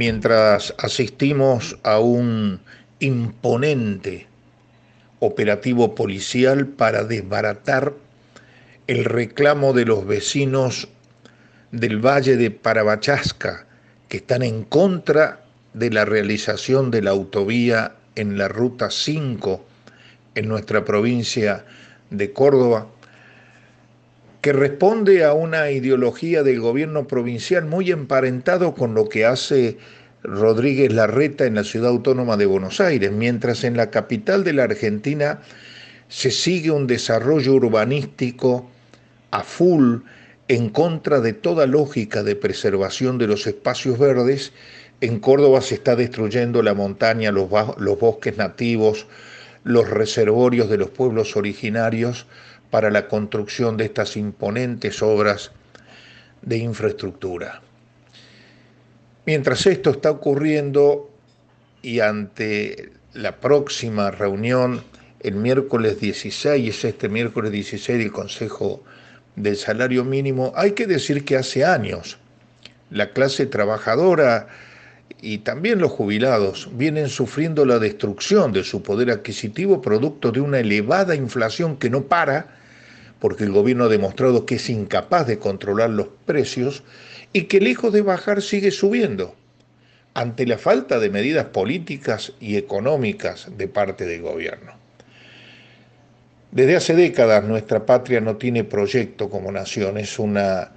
Mientras asistimos a un imponente operativo policial para desbaratar el reclamo de los vecinos del Valle de Parabachasca, que están en contra de la realización de la autovía en la Ruta 5 en nuestra provincia de Córdoba, que responde a una ideología del gobierno provincial muy emparentado con lo que hace Rodríguez Larreta en la ciudad autónoma de Buenos Aires, mientras en la capital de la Argentina se sigue un desarrollo urbanístico a full en contra de toda lógica de preservación de los espacios verdes, en Córdoba se está destruyendo la montaña, los, los bosques nativos, los reservorios de los pueblos originarios para la construcción de estas imponentes obras de infraestructura. Mientras esto está ocurriendo y ante la próxima reunión el miércoles 16, este miércoles 16 del Consejo del Salario Mínimo, hay que decir que hace años la clase trabajadora y también los jubilados vienen sufriendo la destrucción de su poder adquisitivo producto de una elevada inflación que no para, porque el gobierno ha demostrado que es incapaz de controlar los precios y que lejos de bajar sigue subiendo ante la falta de medidas políticas y económicas de parte del gobierno. Desde hace décadas nuestra patria no tiene proyecto como nación, es una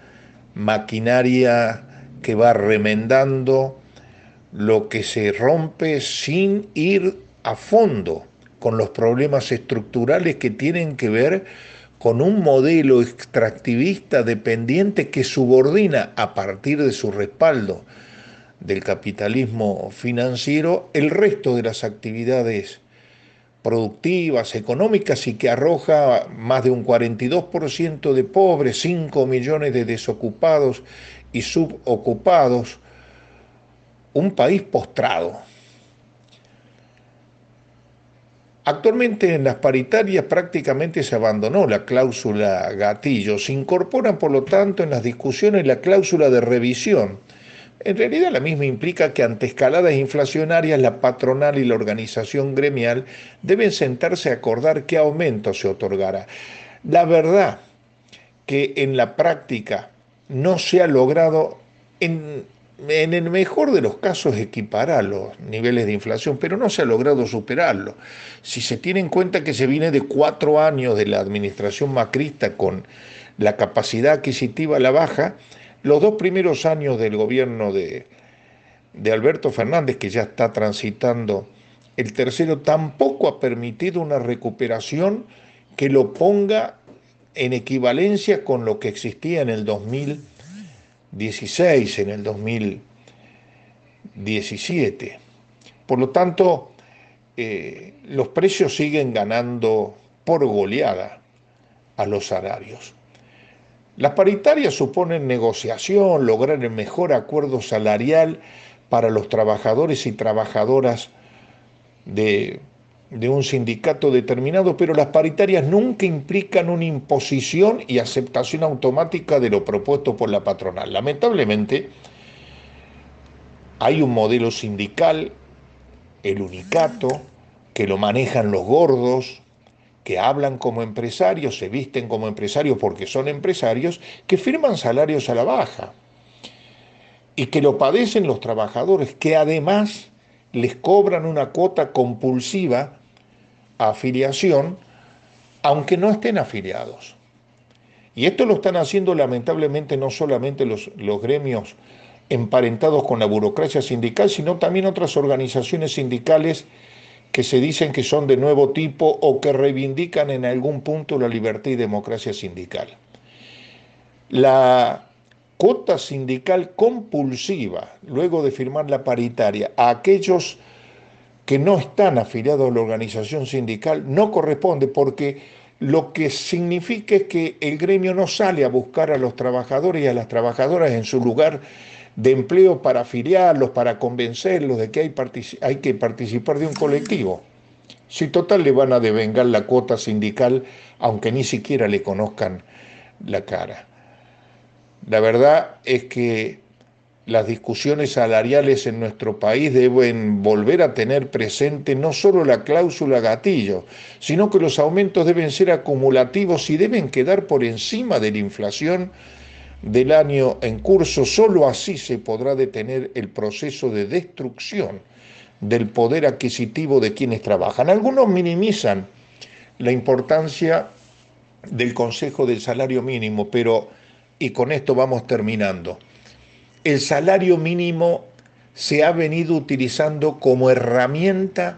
maquinaria que va remendando lo que se rompe sin ir a fondo con los problemas estructurales que tienen que ver con un modelo extractivista dependiente que subordina a partir de su respaldo del capitalismo financiero el resto de las actividades productivas, económicas y que arroja más de un 42% de pobres, 5 millones de desocupados y subocupados, un país postrado. Actualmente en las paritarias prácticamente se abandonó la cláusula gatillo, se incorpora por lo tanto en las discusiones la cláusula de revisión. En realidad la misma implica que ante escaladas inflacionarias la patronal y la organización gremial deben sentarse a acordar qué aumento se otorgará. La verdad que en la práctica no se ha logrado en en el mejor de los casos equiparar los niveles de inflación, pero no se ha logrado superarlo. Si se tiene en cuenta que se viene de cuatro años de la administración macrista con la capacidad adquisitiva a la baja, los dos primeros años del gobierno de, de Alberto Fernández, que ya está transitando el tercero, tampoco ha permitido una recuperación que lo ponga en equivalencia con lo que existía en el 2000 16 en el 2017. Por lo tanto, eh, los precios siguen ganando por goleada a los salarios. Las paritarias suponen negociación, lograr el mejor acuerdo salarial para los trabajadores y trabajadoras de de un sindicato determinado, pero las paritarias nunca implican una imposición y aceptación automática de lo propuesto por la patronal. Lamentablemente, hay un modelo sindical, el unicato, que lo manejan los gordos, que hablan como empresarios, se visten como empresarios porque son empresarios, que firman salarios a la baja y que lo padecen los trabajadores, que además les cobran una cuota compulsiva afiliación, aunque no estén afiliados. Y esto lo están haciendo lamentablemente no solamente los, los gremios emparentados con la burocracia sindical, sino también otras organizaciones sindicales que se dicen que son de nuevo tipo o que reivindican en algún punto la libertad y democracia sindical. La cota sindical compulsiva, luego de firmar la paritaria, a aquellos que no están afiliados a la organización sindical, no corresponde porque lo que significa es que el gremio no sale a buscar a los trabajadores y a las trabajadoras en su lugar de empleo para afiliarlos, para convencerlos de que hay, que participar de un colectivo. Si total le van a devengar la cuota sindical, aunque ni siquiera le conozcan la cara. La verdad es que las discusiones salariales en nuestro país deben volver a tener presente no solo la cláusula gatillo, sino que los aumentos deben ser acumulativos y deben quedar por encima de la inflación del año en curso. Solo así se podrá detener el proceso de destrucción del poder adquisitivo de quienes trabajan. Algunos minimizan la importancia del Consejo del Salario Mínimo, pero, y con esto vamos terminando, el salario mínimo se ha venido utilizando como herramienta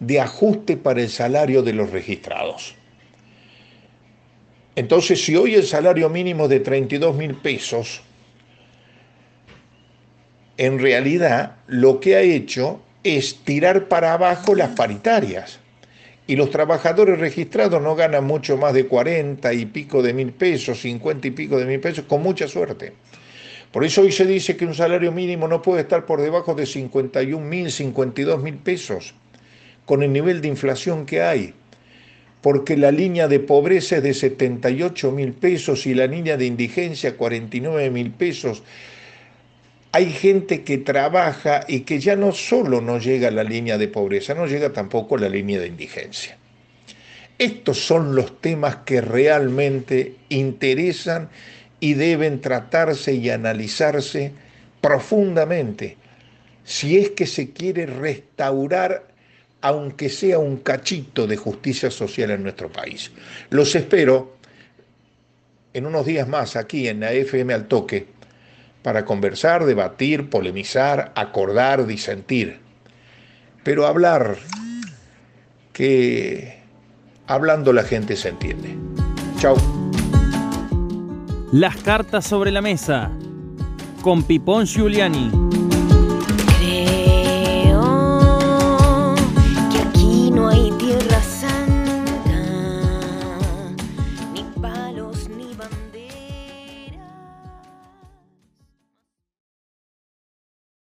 de ajuste para el salario de los registrados. Entonces, si hoy el salario mínimo es de 32 mil pesos, en realidad lo que ha hecho es tirar para abajo las paritarias. Y los trabajadores registrados no ganan mucho más de 40 y pico de mil pesos, 50 y pico de mil pesos, con mucha suerte. Por eso hoy se dice que un salario mínimo no puede estar por debajo de 51 mil, 52 mil pesos, con el nivel de inflación que hay. Porque la línea de pobreza es de 78 mil pesos y la línea de indigencia 49 mil pesos hay gente que trabaja y que ya no solo no llega a la línea de pobreza, no llega tampoco a la línea de indigencia. Estos son los temas que realmente interesan y deben tratarse y analizarse profundamente si es que se quiere restaurar aunque sea un cachito de justicia social en nuestro país. Los espero en unos días más aquí en la FM al toque para conversar, debatir, polemizar, acordar, disentir. Pero hablar, que hablando la gente se entiende. Chao. Las cartas sobre la mesa con Pipón Giuliani.